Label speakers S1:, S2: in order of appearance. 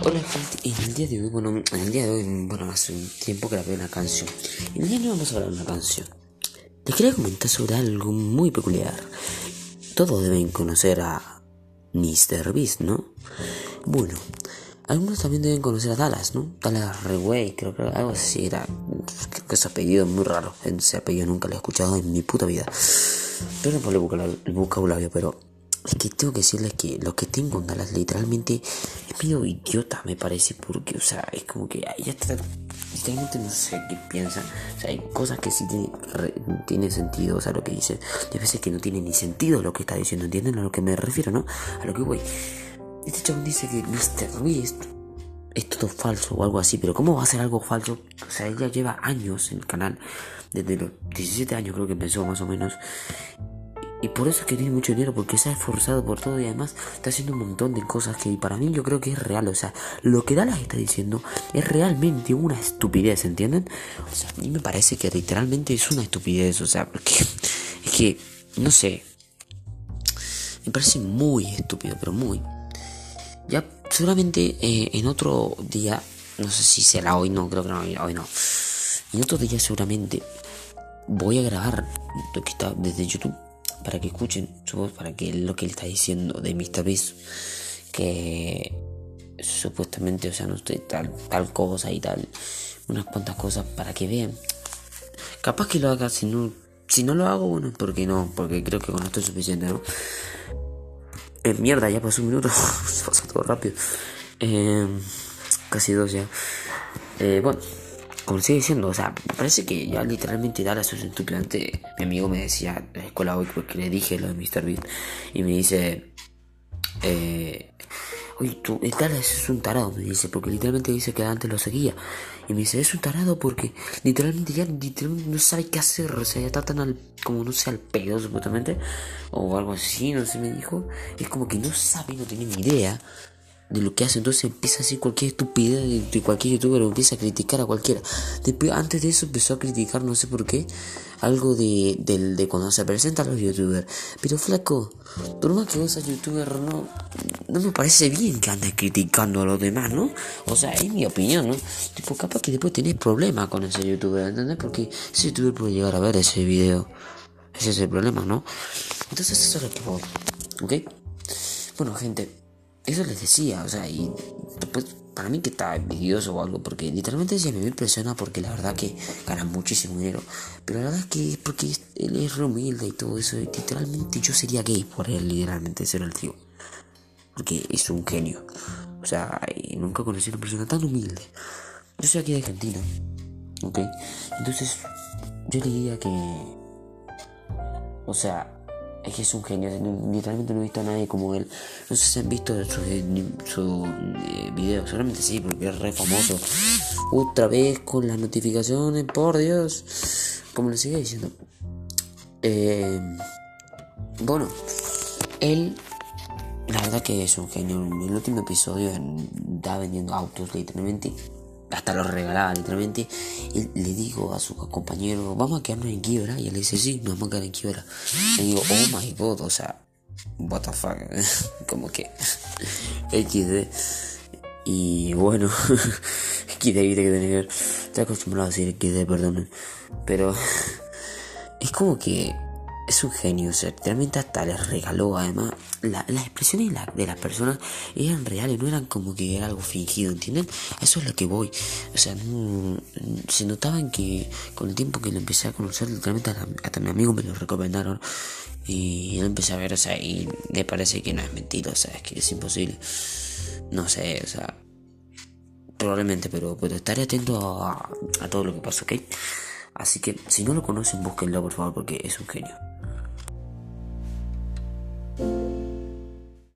S1: Hola gente, en el día de hoy, bueno, en el día de hoy, bueno, hace un tiempo grabé una canción. En el día de hoy vamos a hablar de una canción. Les quería comentar sobre algo muy peculiar. Todos deben conocer a Mr. Beast, ¿no? Bueno, algunos también deben conocer a Dallas, ¿no? Dallas Reway, creo que algo así era. Creo que ese apellido es muy raro. Ese apellido nunca lo he escuchado en mi puta vida. Pero por el vocabulario, pero es que tengo que decirles que lo que tengo con Dallas literalmente es medio idiota, me parece, porque, o sea, es como que ya está. Literalmente no sé qué piensan. O sea, hay cosas que sí tienen sentido, o sea, lo que dice. Hay veces que no tiene ni sentido lo que está diciendo, ¿entienden a lo que me refiero, no? A lo que voy. Este chabón dice que Mr. Beast es todo falso o algo así, pero ¿cómo va a ser algo falso? O sea, ella lleva años en el canal, desde los 17 años creo que empezó más o menos, y por eso es que tiene mucho dinero, porque se ha esforzado por todo y además está haciendo un montón de cosas que para mí yo creo que es real. O sea, lo que Dallas está diciendo es realmente una estupidez, ¿entienden? O sea, a mí me parece que literalmente es una estupidez. O sea, porque es que, no sé. Me parece muy estúpido, pero muy. Ya, seguramente eh, en otro día, no sé si será hoy, no, creo que no, hoy no. En otro día seguramente voy a grabar lo que está desde YouTube para que escuchen su voz, para que lo que él está diciendo de Mr. Beast, que supuestamente, o sea, no estoy tal, tal cosa y tal, unas cuantas cosas para que vean. Capaz que lo haga, si no, si no lo hago, bueno, porque no, porque creo que con esto es suficiente, ¿no? Eh, mierda, ya pasó un minuto, se pasó todo rápido. Eh, casi dos ya. Eh, bueno como sigue diciendo, o sea, parece que ya literalmente Dallas es estúpido. mi amigo me decía en la escuela hoy porque le dije lo de Mr. Beat y me dice, eh, oye, tú, Dallas es un tarado, me dice, porque literalmente dice que antes lo seguía. Y me dice, es un tarado porque literalmente ya literalmente no sabe qué hacer, o sea, ya está tan al, como no sé, al pedo supuestamente, o algo así, no sé, me dijo. Es como que no sabe, no tiene ni idea de lo que hace. Entonces empieza a decir cualquier estupidez de, cualquier youtuber empieza a criticar a cualquiera. Después, antes de eso empezó a criticar, no sé por qué, algo de, de, cuando se presentan los youtubers. Pero flaco, por más que vos seas youtuber, no, no me parece bien que andes criticando a los demás, ¿no? O sea, es mi opinión, ¿no? Tipo, capaz que después tenés problemas con ese youtuber, ¿entendés? Porque ese youtuber puede llegar a ver ese video. Ese es el problema, ¿no? Entonces eso es lo que voy. ¿Ok? Bueno, gente, eso les decía, o sea, y después para mí que está envidioso o algo, porque literalmente se me impresiona porque la verdad que gana muchísimo dinero. Pero la verdad es que es porque él es re humilde y todo eso. Y literalmente yo sería gay por él, literalmente, ser el tío. Porque es un genio. O sea, nunca conocí a una persona tan humilde. Yo soy aquí de Argentina. ¿Ok? Entonces, yo le diría que... O sea, es que es un genio, literalmente no he visto a nadie como él. No sé si han visto su, su eh, solamente sí, porque es re famoso. Otra vez con las notificaciones, por Dios. Como le sigue diciendo. Eh, bueno, él, la verdad que es un genio. En el último episodio está vendiendo autos, literalmente hasta lo regalaba literalmente. Le digo a su compañero, vamos a quedarnos en quiebra. Y él dice, sí, nos vamos a quedar en quiebra. Y digo, oh my god, o sea, what the fuck, como que XD. Y bueno, XD, que tener Estoy acostumbrado a decir XD, perdón. Pero es como que es un genio, o sea, realmente hasta les regaló, además, las expresiones de las personas eran reales, no eran como que era algo fingido, ¿entienden? eso es lo que voy, o sea, se notaban que con el tiempo que lo empecé a conocer, literalmente hasta, mi amigo me lo recomendaron y él empecé a ver, o sea, y me parece que no es mentira, o sea, es que es imposible, no sé, o sea, probablemente, pero, pero estaré atento a, a todo lo que pasa, ¿ok? Así que si no lo conocen, búsquenlo por favor porque es un genio.